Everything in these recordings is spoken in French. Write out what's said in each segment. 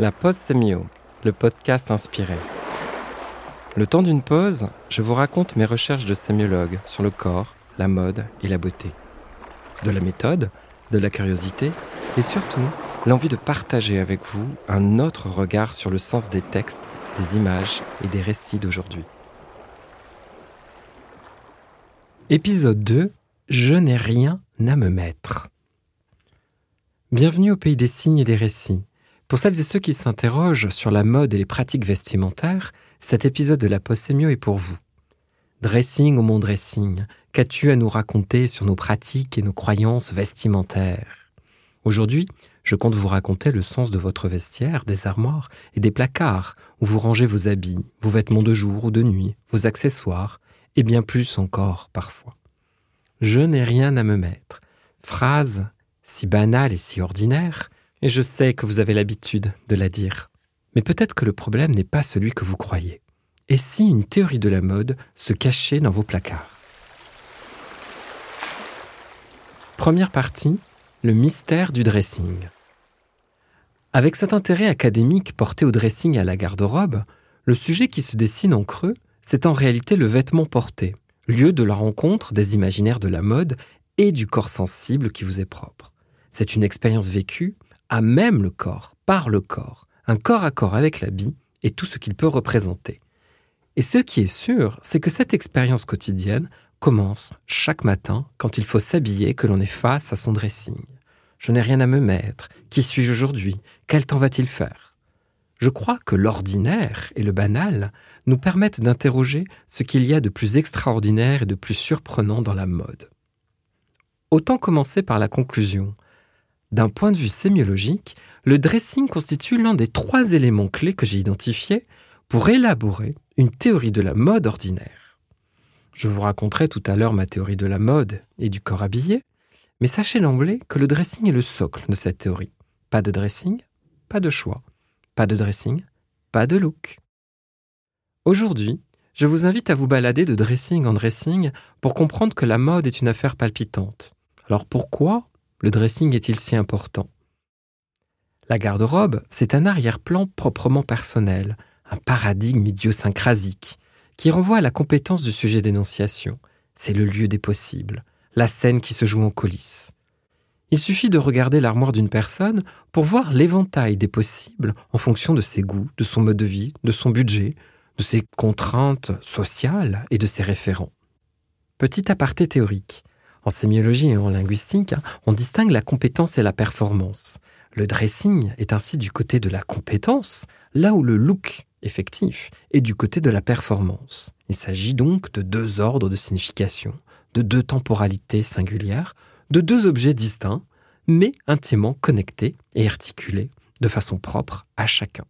La pause sémio, le podcast inspiré. Le temps d'une pause, je vous raconte mes recherches de sémiologue sur le corps, la mode et la beauté. De la méthode, de la curiosité et surtout l'envie de partager avec vous un autre regard sur le sens des textes, des images et des récits d'aujourd'hui. Épisode 2 Je n'ai rien à me mettre. Bienvenue au pays des signes et des récits. Pour celles et ceux qui s'interrogent sur la mode et les pratiques vestimentaires, cet épisode de la Possémio est pour vous. Dressing ou mon dressing, qu'as-tu à nous raconter sur nos pratiques et nos croyances vestimentaires? Aujourd'hui, je compte vous raconter le sens de votre vestiaire, des armoires et des placards où vous rangez vos habits, vos vêtements de jour ou de nuit, vos accessoires, et bien plus encore parfois. Je n'ai rien à me mettre. Phrase si banale et si ordinaire, et je sais que vous avez l'habitude de la dire. Mais peut-être que le problème n'est pas celui que vous croyez. Et si une théorie de la mode se cachait dans vos placards? Première partie, le mystère du dressing. Avec cet intérêt académique porté au dressing et à la garde-robe, le sujet qui se dessine en creux, c'est en réalité le vêtement porté, lieu de la rencontre des imaginaires de la mode et du corps sensible qui vous est propre. C'est une expérience vécue à même le corps, par le corps, un corps à corps avec l'habit et tout ce qu'il peut représenter. Et ce qui est sûr, c'est que cette expérience quotidienne commence chaque matin quand il faut s'habiller que l'on est face à son dressing. Je n'ai rien à me mettre. Qui suis-je aujourd'hui? Quel temps va-t-il faire? Je crois que l'ordinaire et le banal nous permettent d'interroger ce qu'il y a de plus extraordinaire et de plus surprenant dans la mode. Autant commencer par la conclusion. D'un point de vue sémiologique, le dressing constitue l'un des trois éléments clés que j'ai identifiés pour élaborer une théorie de la mode ordinaire. Je vous raconterai tout à l'heure ma théorie de la mode et du corps habillé, mais sachez d'emblée que le dressing est le socle de cette théorie. Pas de dressing, pas de choix. Pas de dressing, pas de look. Aujourd'hui, je vous invite à vous balader de dressing en dressing pour comprendre que la mode est une affaire palpitante. Alors pourquoi le dressing est-il si important? La garde-robe, c'est un arrière-plan proprement personnel, un paradigme idiosyncrasique, qui renvoie à la compétence du sujet d'énonciation. C'est le lieu des possibles, la scène qui se joue en coulisses. Il suffit de regarder l'armoire d'une personne pour voir l'éventail des possibles en fonction de ses goûts, de son mode de vie, de son budget, de ses contraintes sociales et de ses référents. Petit aparté théorique. En sémiologie et en linguistique, on distingue la compétence et la performance. Le dressing est ainsi du côté de la compétence, là où le look effectif est du côté de la performance. Il s'agit donc de deux ordres de signification, de deux temporalités singulières, de deux objets distincts, mais intimement connectés et articulés de façon propre à chacun.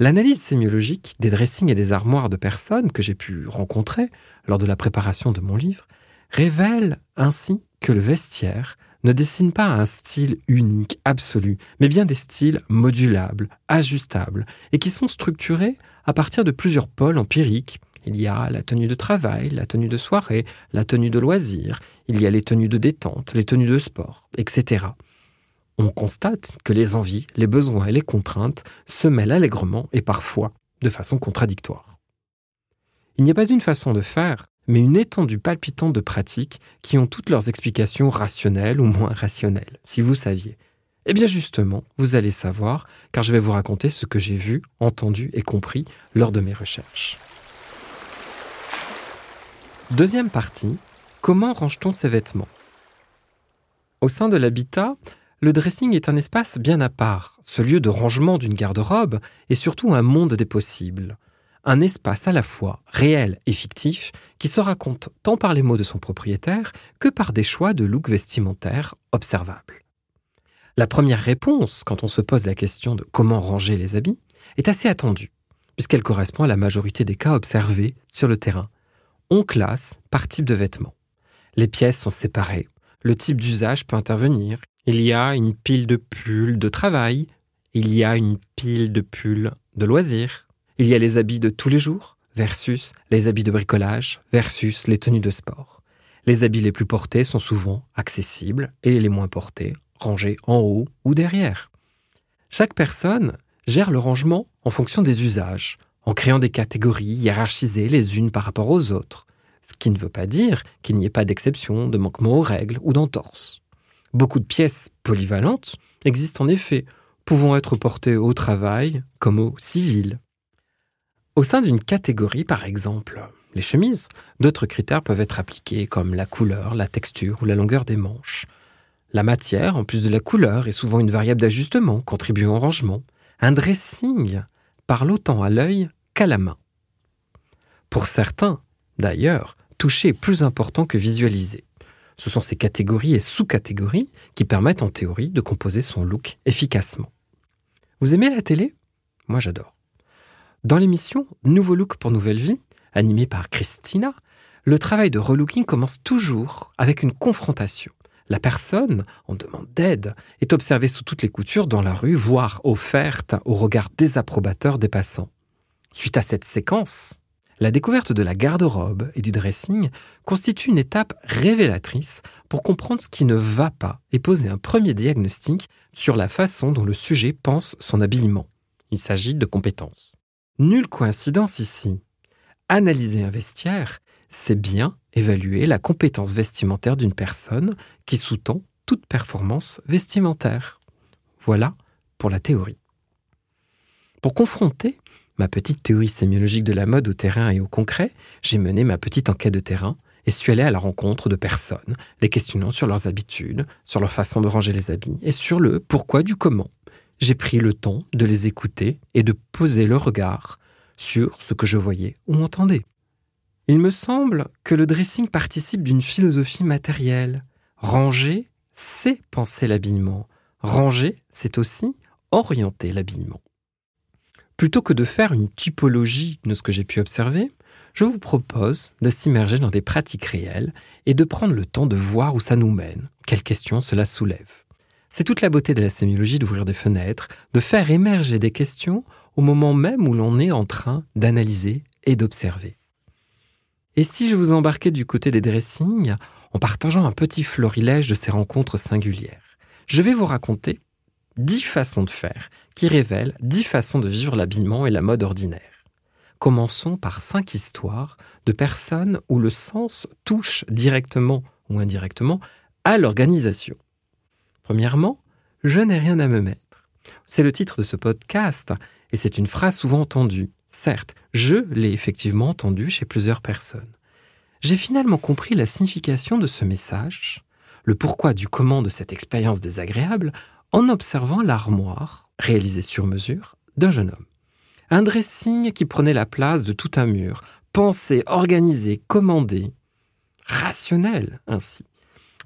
L'analyse sémiologique des dressings et des armoires de personnes que j'ai pu rencontrer lors de la préparation de mon livre révèle ainsi que le vestiaire ne dessine pas un style unique, absolu, mais bien des styles modulables, ajustables, et qui sont structurés à partir de plusieurs pôles empiriques. Il y a la tenue de travail, la tenue de soirée, la tenue de loisir, il y a les tenues de détente, les tenues de sport, etc. On constate que les envies, les besoins et les contraintes se mêlent allègrement et parfois de façon contradictoire. Il n'y a pas une façon de faire mais une étendue palpitante de pratiques qui ont toutes leurs explications rationnelles ou moins rationnelles, si vous saviez. Eh bien justement, vous allez savoir, car je vais vous raconter ce que j'ai vu, entendu et compris lors de mes recherches. Deuxième partie, comment range-t-on ses vêtements? Au sein de l'habitat, le dressing est un espace bien à part, ce lieu de rangement d'une garde-robe est surtout un monde des possibles un espace à la fois réel et fictif qui se raconte tant par les mots de son propriétaire que par des choix de look vestimentaire observables. La première réponse, quand on se pose la question de comment ranger les habits, est assez attendue, puisqu'elle correspond à la majorité des cas observés sur le terrain. On classe par type de vêtements. Les pièces sont séparées, le type d'usage peut intervenir. Il y a une pile de pulls de travail, il y a une pile de pulls de loisirs, il y a les habits de tous les jours versus les habits de bricolage versus les tenues de sport. Les habits les plus portés sont souvent accessibles et les moins portés rangés en haut ou derrière. Chaque personne gère le rangement en fonction des usages, en créant des catégories hiérarchisées les unes par rapport aux autres, ce qui ne veut pas dire qu'il n'y ait pas d'exception, de manquement aux règles ou d'entorse. Beaucoup de pièces polyvalentes existent en effet, pouvant être portées au travail comme au civil. Au sein d'une catégorie, par exemple, les chemises, d'autres critères peuvent être appliqués comme la couleur, la texture ou la longueur des manches. La matière, en plus de la couleur, est souvent une variable d'ajustement contribuant au rangement. Un dressing parle autant à l'œil qu'à la main. Pour certains, d'ailleurs, toucher est plus important que visualiser. Ce sont ces catégories et sous-catégories qui permettent en théorie de composer son look efficacement. Vous aimez la télé? Moi j'adore. Dans l'émission Nouveau Look pour Nouvelle Vie, animée par Christina, le travail de relooking commence toujours avec une confrontation. La personne, en demande d'aide, est observée sous toutes les coutures dans la rue, voire offerte au regard désapprobateur des passants. Suite à cette séquence, la découverte de la garde-robe et du dressing constitue une étape révélatrice pour comprendre ce qui ne va pas et poser un premier diagnostic sur la façon dont le sujet pense son habillement. Il s'agit de compétences. Nulle coïncidence ici. Analyser un vestiaire, c'est bien évaluer la compétence vestimentaire d'une personne qui sous-tend toute performance vestimentaire. Voilà pour la théorie. Pour confronter ma petite théorie sémiologique de la mode au terrain et au concret, j'ai mené ma petite enquête de terrain et suis allé à la rencontre de personnes, les questionnant sur leurs habitudes, sur leur façon de ranger les habits et sur le pourquoi du comment. J'ai pris le temps de les écouter et de poser le regard sur ce que je voyais ou entendais. Il me semble que le dressing participe d'une philosophie matérielle. Ranger, c'est penser l'habillement. Ranger, c'est aussi orienter l'habillement. Plutôt que de faire une typologie de ce que j'ai pu observer, je vous propose de s'immerger dans des pratiques réelles et de prendre le temps de voir où ça nous mène, quelles questions cela soulève? C'est toute la beauté de la sémiologie d'ouvrir des fenêtres, de faire émerger des questions au moment même où l'on est en train d'analyser et d'observer. Et si je vous embarquais du côté des dressings en partageant un petit florilège de ces rencontres singulières Je vais vous raconter dix façons de faire qui révèlent dix façons de vivre l'habillement et la mode ordinaire. Commençons par cinq histoires de personnes où le sens touche directement ou indirectement à l'organisation. Premièrement, je n'ai rien à me mettre. C'est le titre de ce podcast et c'est une phrase souvent entendue. Certes, je l'ai effectivement entendue chez plusieurs personnes. J'ai finalement compris la signification de ce message, le pourquoi du comment de cette expérience désagréable en observant l'armoire, réalisée sur mesure, d'un jeune homme. Un dressing qui prenait la place de tout un mur, pensé, organisé, commandé, rationnel ainsi.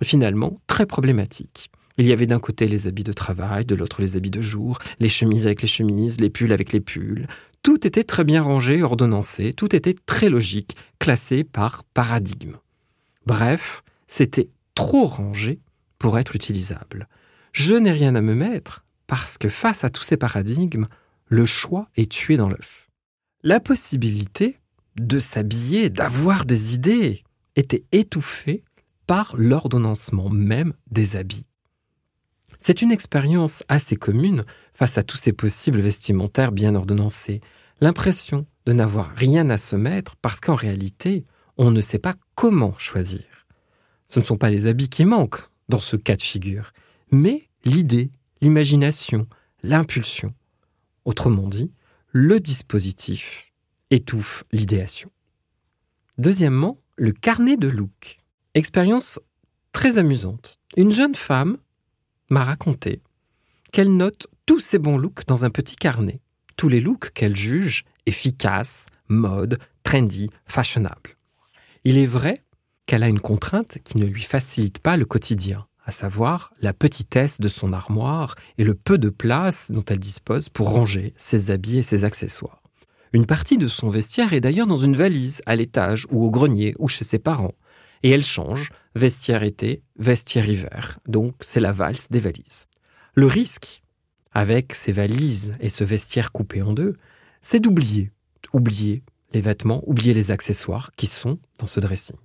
Finalement, très problématique. Il y avait d'un côté les habits de travail, de l'autre les habits de jour, les chemises avec les chemises, les pulls avec les pulls. Tout était très bien rangé, ordonnancé, tout était très logique, classé par paradigme. Bref, c'était trop rangé pour être utilisable. Je n'ai rien à me mettre parce que face à tous ces paradigmes, le choix est tué dans l'œuf. La possibilité de s'habiller, d'avoir des idées, était étouffée par l'ordonnancement même des habits. C'est une expérience assez commune face à tous ces possibles vestimentaires bien ordonnancés, l'impression de n'avoir rien à se mettre parce qu'en réalité, on ne sait pas comment choisir. Ce ne sont pas les habits qui manquent dans ce cas de figure, mais l'idée, l'imagination, l'impulsion. Autrement dit, le dispositif étouffe l'idéation. Deuxièmement, le carnet de look. Expérience très amusante. Une jeune femme m'a raconté qu'elle note tous ses bons looks dans un petit carnet, tous les looks qu'elle juge efficaces, mode, trendy, fashionable. Il est vrai qu'elle a une contrainte qui ne lui facilite pas le quotidien à savoir la petitesse de son armoire et le peu de place dont elle dispose pour ranger ses habits et ses accessoires. Une partie de son vestiaire est d'ailleurs dans une valise, à l'étage ou au grenier ou chez ses parents. Et elle change, vestiaire été, vestiaire hiver. Donc c'est la valse des valises. Le risque, avec ces valises et ce vestiaire coupé en deux, c'est d'oublier. Oublier les vêtements, oublier les accessoires qui sont dans ce dressing.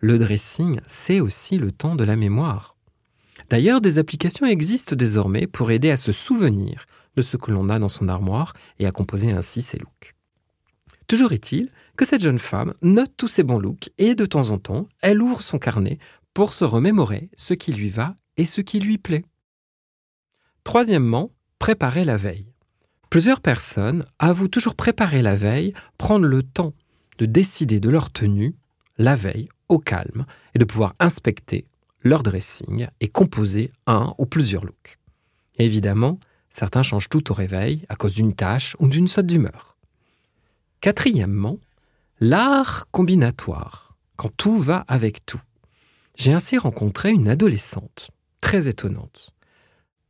Le dressing, c'est aussi le temps de la mémoire. D'ailleurs, des applications existent désormais pour aider à se souvenir de ce que l'on a dans son armoire et à composer ainsi ses looks. Toujours est-il que cette jeune femme note tous ses bons looks et de temps en temps, elle ouvre son carnet pour se remémorer ce qui lui va et ce qui lui plaît. Troisièmement, préparer la veille. Plusieurs personnes avouent toujours préparer la veille, prendre le temps de décider de leur tenue la veille au calme et de pouvoir inspecter leur dressing et composer un ou plusieurs looks. évidemment, certains changent tout au réveil à cause d'une tâche ou d'une saute d'humeur. Quatrièmement, l'art combinatoire, quand tout va avec tout. J'ai ainsi rencontré une adolescente, très étonnante.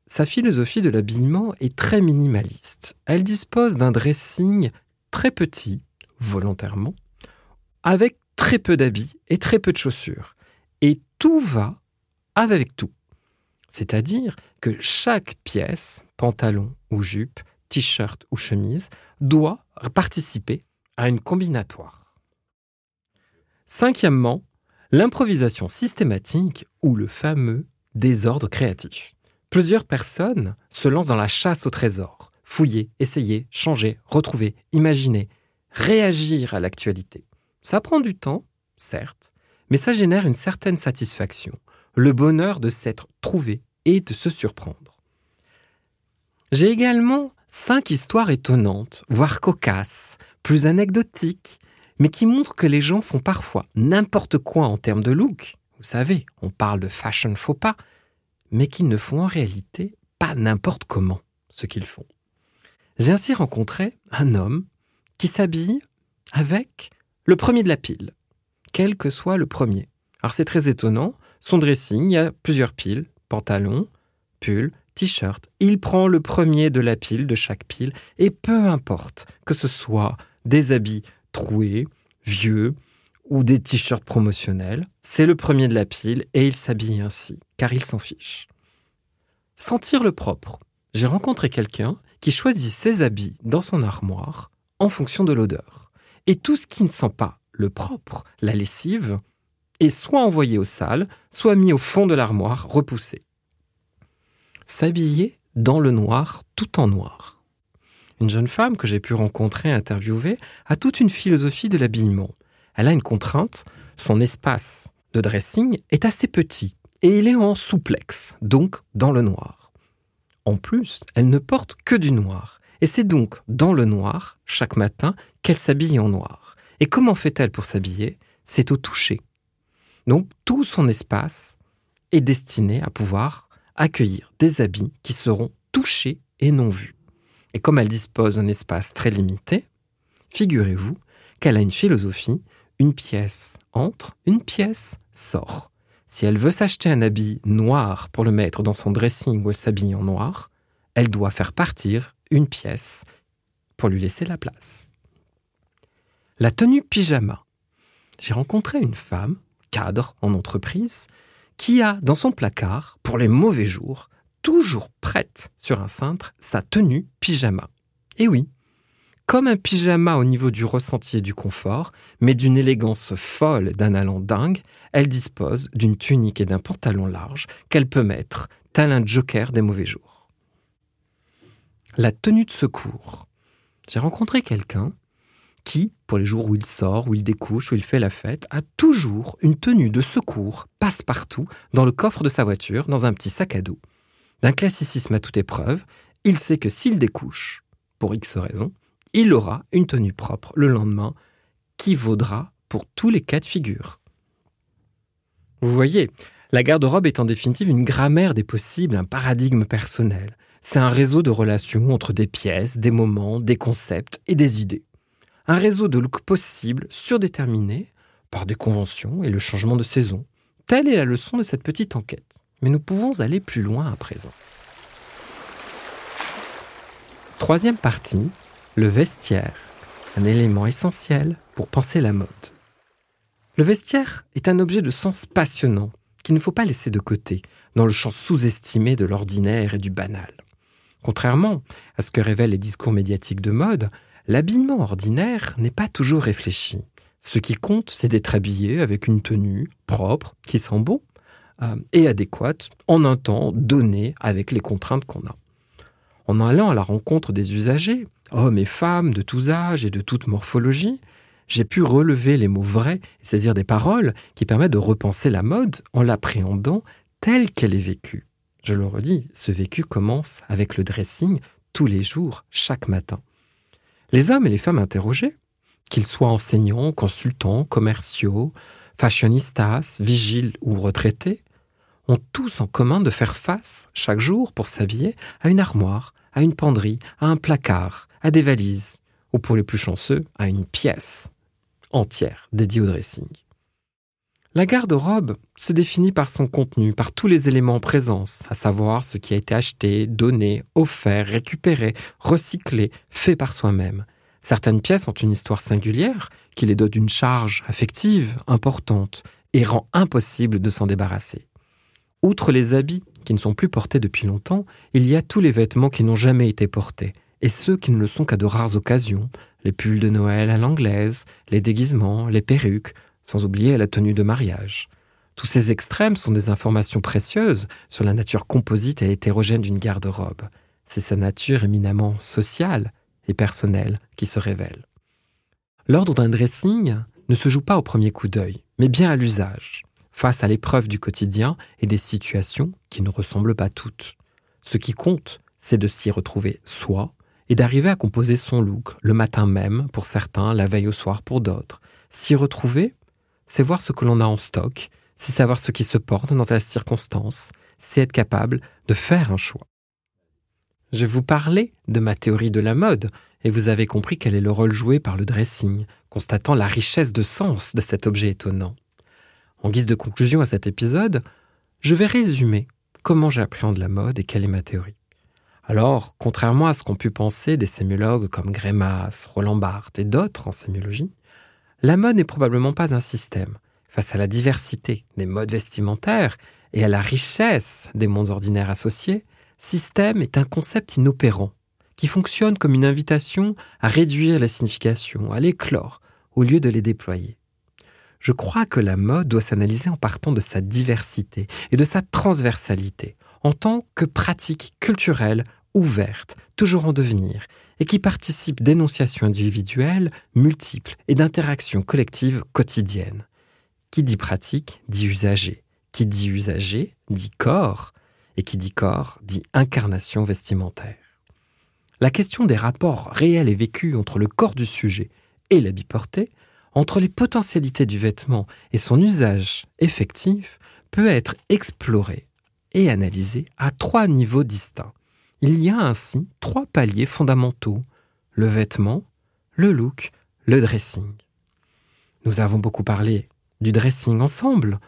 Sa philosophie de l'habillement est très minimaliste. Elle dispose d'un dressing très petit, volontairement, avec très peu d'habits et très peu de chaussures. Et tout va avec tout. C'est-à-dire que chaque pièce, pantalon ou jupe, t-shirt ou chemise, doit participer à une combinatoire. Cinquièmement, l'improvisation systématique ou le fameux désordre créatif. Plusieurs personnes se lancent dans la chasse au trésor, fouiller, essayer, changer, retrouver, imaginer, réagir à l'actualité. Ça prend du temps, certes, mais ça génère une certaine satisfaction, le bonheur de s'être trouvé et de se surprendre. J'ai également cinq histoires étonnantes, voire cocasses, plus anecdotiques, mais qui montrent que les gens font parfois n'importe quoi en termes de look. Vous savez, on parle de fashion faux pas, mais qu'ils ne font en réalité pas n'importe comment ce qu'ils font. J'ai ainsi rencontré un homme qui s'habille avec le premier de la pile, quel que soit le premier. Alors c'est très étonnant, son dressing, il y a plusieurs piles, pantalon, pull, t-shirt. Il prend le premier de la pile, de chaque pile, et peu importe que ce soit des habits troués, vieux, ou des t-shirts promotionnels, c'est le premier de la pile et il s'habille ainsi, car il s'en fiche. Sentir le propre. J'ai rencontré quelqu'un qui choisit ses habits dans son armoire en fonction de l'odeur. Et tout ce qui ne sent pas le propre, la lessive, est soit envoyé aux salles, soit mis au fond de l'armoire, repoussé. S'habiller dans le noir, tout en noir. Une jeune femme que j'ai pu rencontrer et interviewer a toute une philosophie de l'habillement. Elle a une contrainte, son espace de dressing est assez petit et il est en souplex, donc dans le noir. En plus, elle ne porte que du noir et c'est donc dans le noir, chaque matin, qu'elle s'habille en noir. Et comment fait-elle pour s'habiller? C'est au toucher. Donc tout son espace est destiné à pouvoir accueillir des habits qui seront touchés et non vus. Et comme elle dispose d'un espace très limité, figurez-vous qu'elle a une philosophie, une pièce entre, une pièce sort. Si elle veut s'acheter un habit noir pour le mettre dans son dressing où elle en noir, elle doit faire partir une pièce pour lui laisser la place. La tenue pyjama. J'ai rencontré une femme, cadre en entreprise, qui a dans son placard, pour les mauvais jours, toujours prête sur un cintre sa tenue pyjama. Et oui, comme un pyjama au niveau du ressenti et du confort, mais d'une élégance folle, d'un allant dingue, elle dispose d'une tunique et d'un pantalon large qu'elle peut mettre, tel un joker des mauvais jours la tenue de secours. J'ai rencontré quelqu'un qui, pour les jours où il sort, où il découche, où il fait la fête, a toujours une tenue de secours passe-partout dans le coffre de sa voiture, dans un petit sac à dos. D'un classicisme à toute épreuve, il sait que s'il découche, pour X raisons, il aura une tenue propre le lendemain qui vaudra pour tous les cas de figure. Vous voyez, la garde-robe est en définitive une grammaire des possibles, un paradigme personnel. C'est un réseau de relations entre des pièces, des moments, des concepts et des idées. Un réseau de looks possibles surdéterminés par des conventions et le changement de saison. Telle est la leçon de cette petite enquête. Mais nous pouvons aller plus loin à présent. Troisième partie, le vestiaire, un élément essentiel pour penser la mode. Le vestiaire est un objet de sens passionnant qu'il ne faut pas laisser de côté dans le champ sous-estimé de l'ordinaire et du banal. Contrairement à ce que révèlent les discours médiatiques de mode, l'habillement ordinaire n'est pas toujours réfléchi. Ce qui compte, c'est d'être habillé avec une tenue propre, qui sent bon, euh, et adéquate en un temps donné avec les contraintes qu'on a. En allant à la rencontre des usagers, hommes et femmes de tous âges et de toute morphologie, j'ai pu relever les mots vrais et saisir des paroles qui permettent de repenser la mode en l'appréhendant telle qu'elle est vécue. Je le redis, ce vécu commence avec le dressing tous les jours, chaque matin. Les hommes et les femmes interrogés, qu'ils soient enseignants, consultants, commerciaux, fashionistas, vigiles ou retraités, ont tous en commun de faire face, chaque jour, pour s'habiller, à une armoire, à une penderie, à un placard, à des valises, ou pour les plus chanceux, à une pièce entière dédiée au dressing. La garde-robe se définit par son contenu, par tous les éléments en présence, à savoir ce qui a été acheté, donné, offert, récupéré, recyclé, fait par soi-même. Certaines pièces ont une histoire singulière qui les dote d'une charge affective importante et rend impossible de s'en débarrasser. Outre les habits qui ne sont plus portés depuis longtemps, il y a tous les vêtements qui n'ont jamais été portés, et ceux qui ne le sont qu'à de rares occasions, les pulls de Noël à l'anglaise, les déguisements, les perruques, sans oublier la tenue de mariage. Tous ces extrêmes sont des informations précieuses sur la nature composite et hétérogène d'une garde-robe. C'est sa nature éminemment sociale et personnelle qui se révèle. L'ordre d'un dressing ne se joue pas au premier coup d'œil, mais bien à l'usage face à l'épreuve du quotidien et des situations qui ne ressemblent pas toutes. Ce qui compte, c'est de s'y retrouver soi et d'arriver à composer son look le matin même pour certains, la veille au soir pour d'autres. S'y retrouver, c'est voir ce que l'on a en stock, c'est savoir ce qui se porte dans la circonstance, c'est être capable de faire un choix. Je vous parlais de ma théorie de la mode, et vous avez compris quel est le rôle joué par le dressing, constatant la richesse de sens de cet objet étonnant. En guise de conclusion à cet épisode, je vais résumer comment j'appréhende la mode et quelle est ma théorie. Alors, contrairement à ce qu'ont pu penser des sémiologues comme Grémas, Roland Barthes et d'autres en sémiologie, la mode n'est probablement pas un système. Face à la diversité des modes vestimentaires et à la richesse des mondes ordinaires associés, système est un concept inopérant qui fonctionne comme une invitation à réduire la signification, à l'éclore, au lieu de les déployer je crois que la mode doit s'analyser en partant de sa diversité et de sa transversalité, en tant que pratique culturelle ouverte, toujours en devenir, et qui participe d'énonciations individuelles multiples et d'interactions collectives quotidiennes. Qui dit pratique dit usager. Qui dit usager dit corps. Et qui dit corps dit incarnation vestimentaire. La question des rapports réels et vécus entre le corps du sujet et l'habit porté entre les potentialités du vêtement et son usage effectif peut être exploré et analysé à trois niveaux distincts. Il y a ainsi trois paliers fondamentaux, le vêtement, le look, le dressing. Nous avons beaucoup parlé du dressing ensemble,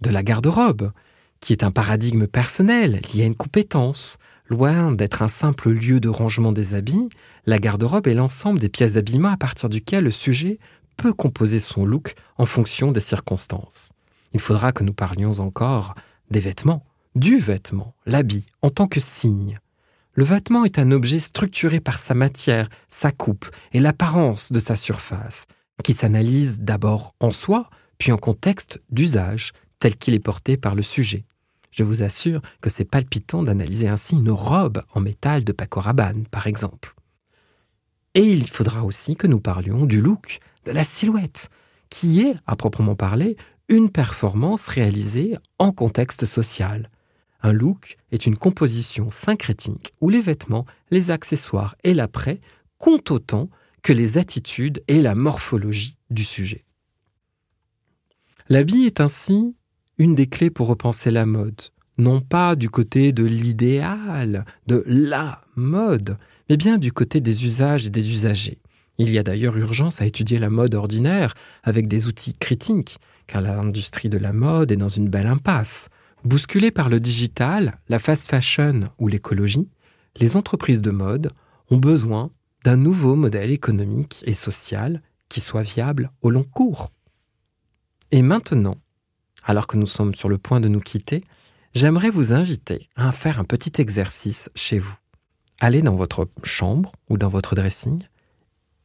de la garde-robe, qui est un paradigme personnel lié à une compétence. Loin d'être un simple lieu de rangement des habits, la garde-robe est l'ensemble des pièces d'habillement à partir duquel le sujet peut composer son look en fonction des circonstances. Il faudra que nous parlions encore des vêtements, du vêtement, l'habit, en tant que signe. Le vêtement est un objet structuré par sa matière, sa coupe et l'apparence de sa surface, qui s'analyse d'abord en soi, puis en contexte d'usage, tel qu'il est porté par le sujet. Je vous assure que c'est palpitant d'analyser ainsi une robe en métal de Paco Rabanne, par exemple. Et il faudra aussi que nous parlions du look, de la silhouette, qui est, à proprement parler, une performance réalisée en contexte social. Un look est une composition syncrétique où les vêtements, les accessoires et l'après comptent autant que les attitudes et la morphologie du sujet. L'habit est ainsi une des clés pour repenser la mode, non pas du côté de l'idéal, de la mode, mais bien du côté des usages et des usagers. Il y a d'ailleurs urgence à étudier la mode ordinaire avec des outils critiques, car l'industrie de la mode est dans une belle impasse. Bousculée par le digital, la fast fashion ou l'écologie, les entreprises de mode ont besoin d'un nouveau modèle économique et social qui soit viable au long cours. Et maintenant, alors que nous sommes sur le point de nous quitter, j'aimerais vous inviter à faire un petit exercice chez vous. Allez dans votre chambre ou dans votre dressing,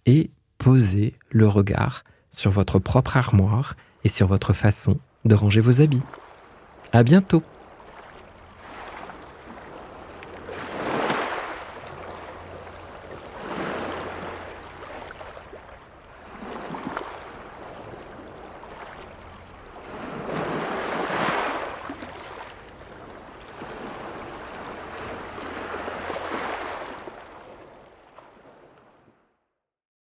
et posez le regard sur votre propre armoire et sur votre façon de ranger vos habits. À bientôt